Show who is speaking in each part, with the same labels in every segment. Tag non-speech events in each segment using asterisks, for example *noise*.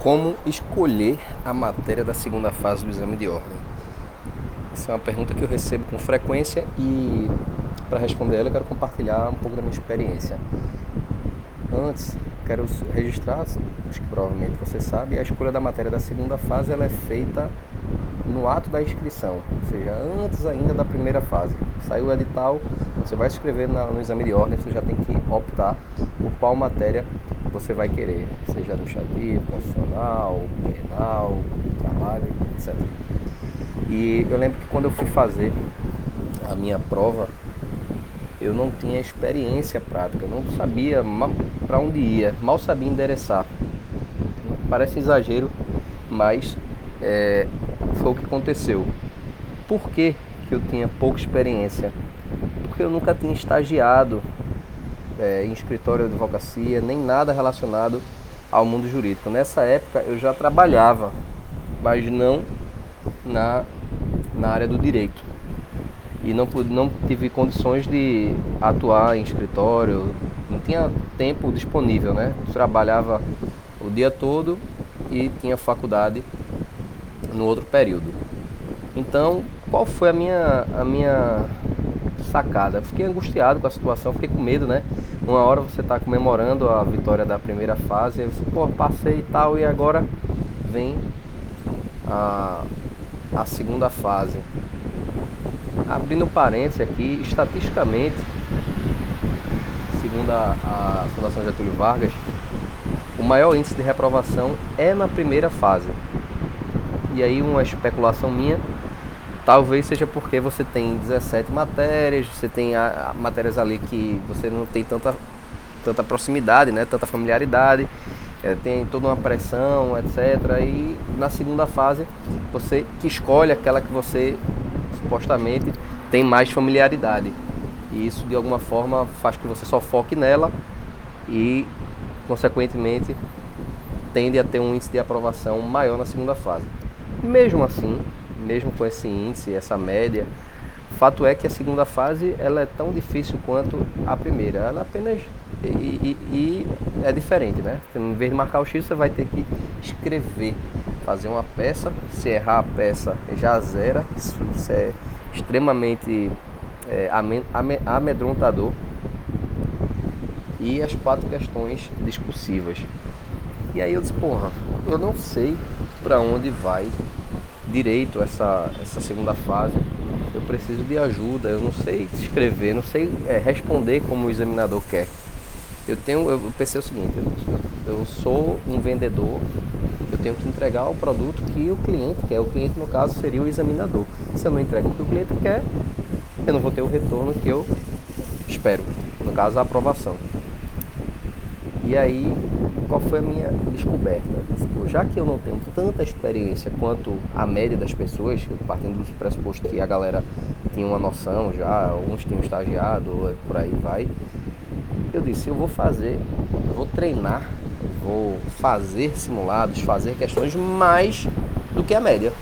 Speaker 1: Como escolher a matéria da segunda fase do exame de ordem? Essa é uma pergunta que eu recebo com frequência e para responder ela eu quero compartilhar um pouco da minha experiência. Antes, quero registrar, acho que provavelmente você sabe, a escolha da matéria da segunda fase ela é feita no ato da inscrição, ou seja, antes ainda da primeira fase. Saiu o edital, você vai se inscrever no exame de ordem, você já tem que optar por qual matéria você vai querer, seja administrativo, constitucional, penal, trabalho, etc. E eu lembro que quando eu fui fazer a minha prova, eu não tinha experiência prática, eu não sabia para onde ia, mal sabia endereçar. Parece exagero, mas é, foi o que aconteceu. Por que, que eu tinha pouca experiência? Porque eu nunca tinha estagiado é, em escritório de advocacia, nem nada relacionado ao mundo jurídico. Nessa época eu já trabalhava, mas não na, na área do direito. E não, não tive condições de atuar em escritório, não tinha tempo disponível, né? Eu trabalhava o dia todo e tinha faculdade no outro período. Então, qual foi a minha, a minha sacada? Fiquei angustiado com a situação, fiquei com medo, né? Uma hora você está comemorando a vitória da primeira fase, aí você, pô, passei e tal, e agora vem a, a segunda fase. Abrindo parênteses aqui, estatisticamente, segundo a, a Fundação Getúlio Vargas, o maior índice de reprovação é na primeira fase. E aí uma especulação minha, talvez seja porque você tem 17 matérias, você tem a, a matérias ali que você não tem tanta, tanta proximidade, né, tanta familiaridade, é, tem toda uma pressão, etc. E na segunda fase você que escolhe aquela que você supostamente tem mais familiaridade. E isso de alguma forma faz que você só foque nela e consequentemente tende a ter um índice de aprovação maior na segunda fase. Mesmo assim, mesmo com esse índice, essa média, fato é que a segunda fase ela é tão difícil quanto a primeira. Ela apenas e, e, e, é diferente, né? Em vez de marcar o X, você vai ter que escrever, fazer uma peça. Se errar a peça, já zera. Isso, isso é extremamente é, amedrontador. E as quatro questões discursivas. E aí eu disse, porra, eu não sei para onde vai direito essa, essa segunda fase. Eu preciso de ajuda, eu não sei escrever, não sei é, responder como o examinador quer. Eu tenho, eu pensei o seguinte, eu, eu sou um vendedor, eu tenho que entregar o produto que o cliente quer. O cliente no caso seria o examinador. Se eu não entrego o que o cliente quer, eu não vou ter o retorno que eu espero. No caso a aprovação. E aí qual foi a minha descoberta? Já que eu não tenho tanta experiência quanto a média das pessoas, partindo do pressuposto que a galera tinha uma noção já, alguns tinham estagiado, por aí vai, eu disse, eu vou fazer, vou treinar, vou fazer simulados, fazer questões mais do que a média.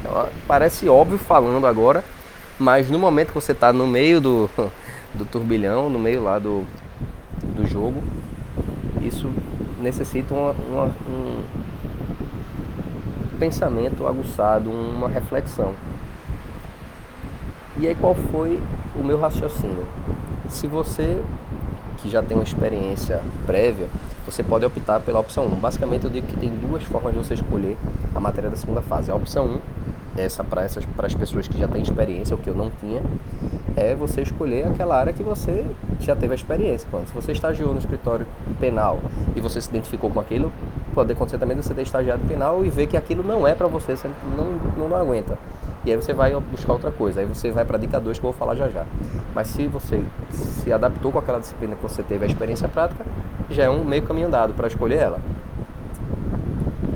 Speaker 1: Então, parece óbvio falando agora, mas no momento que você está no meio do, *laughs* do turbilhão, no meio lá do, do jogo, isso necessita uma, uma, um pensamento aguçado, uma reflexão. E aí qual foi o meu raciocínio? Se você que já tem uma experiência prévia, você pode optar pela opção 1. Basicamente eu digo que tem duas formas de você escolher a matéria da segunda fase. A opção 1, essa para essas para as pessoas que já têm experiência, o que eu não tinha, é você escolher aquela área que você já teve a experiência. Quando, se você estagiou no escritório penal e você se identificou com aquilo, pode acontecer também você ter estagiado penal e ver que aquilo não é para você, você não, não, aguenta. E aí você vai buscar outra coisa, aí você vai para dica 2 que eu vou falar já já. Mas se você se adaptou com aquela disciplina que você teve a experiência prática, já é um meio caminho andado para escolher ela.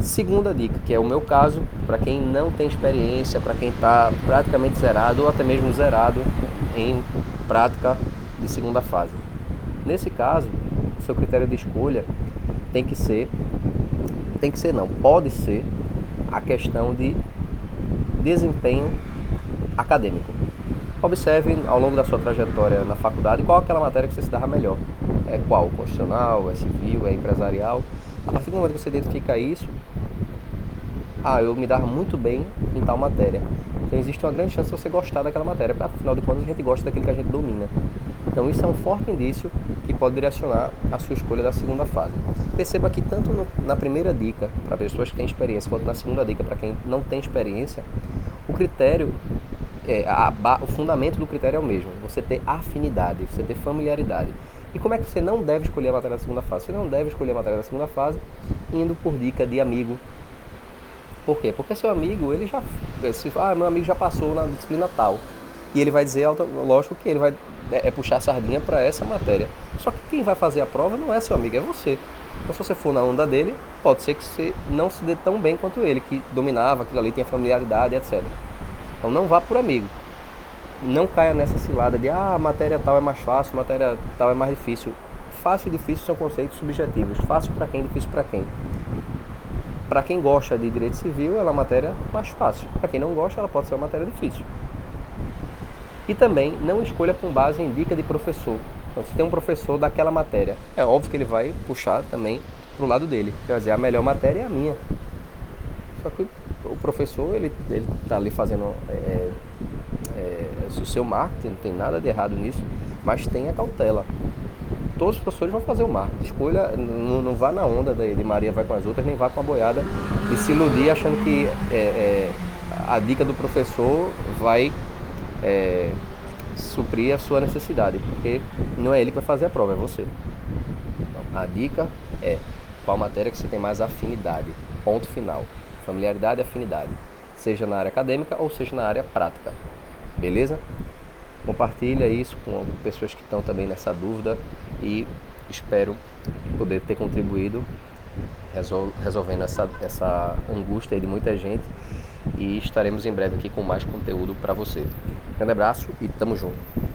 Speaker 1: Segunda dica, que é o meu caso, para quem não tem experiência, para quem está praticamente zerado ou até mesmo zerado em prática de segunda fase. Nesse caso, o seu critério de escolha tem que ser, tem que ser não, pode ser a questão de desempenho acadêmico. Observe ao longo da sua trajetória na faculdade qual aquela matéria que você se dava melhor. É qual? Constitucional, é civil, é empresarial. A partir do momento que você identifica isso, ah, eu me dava muito bem em tal matéria. Então existe uma grande chance de você gostar daquela matéria, porque afinal de contas a gente gosta daquilo que a gente domina. Então isso é um forte indício que pode direcionar a sua escolha da segunda fase. Perceba que tanto no, na primeira dica para pessoas que têm experiência, quanto na segunda dica para quem não tem experiência, o critério, é, a, o fundamento do critério é o mesmo. Você ter afinidade, você ter familiaridade. E como é que você não deve escolher a matéria da segunda fase? Você não deve escolher a matéria da segunda fase indo por dica de amigo. Por quê? Porque seu amigo, ele já. Se, ah, meu amigo já passou na disciplina tal. E ele vai dizer, lógico que ele vai é, é puxar a sardinha para essa matéria. Só que quem vai fazer a prova não é seu amigo, é você. Então, se você for na onda dele, pode ser que você não se dê tão bem quanto ele, que dominava aquilo ali, tinha familiaridade, etc. Então, não vá por amigo. Não caia nessa cilada de, ah, matéria tal é mais fácil, matéria tal é mais difícil. Fácil e difícil são conceitos subjetivos. Fácil para quem, difícil para quem. Para quem gosta de direito civil, ela é uma matéria mais fácil. Para quem não gosta, ela pode ser uma matéria difícil. E também não escolha com base em dica de professor. Então, se tem um professor daquela matéria, é óbvio que ele vai puxar também para o lado dele. Quer dizer, a melhor matéria é a minha. Só que o professor, ele está ali fazendo é, é, o seu marketing, não tem nada de errado nisso, mas tenha cautela. Todos os professores vão fazer o marketing. Escolha, não, não vá na onda de, de, Maria vai com as outras, nem vá com a boiada e se iludir achando que é, é a dica do professor vai é, suprir a sua necessidade, porque não é ele que vai fazer a prova, é você. Então, a dica é qual matéria que você tem mais afinidade. Ponto final. Familiaridade e afinidade. Seja na área acadêmica ou seja na área prática. Beleza? Compartilha isso com pessoas que estão também nessa dúvida e espero poder ter contribuído resolvendo essa, essa angústia de muita gente e estaremos em breve aqui com mais conteúdo para você. Grande abraço e tamo junto.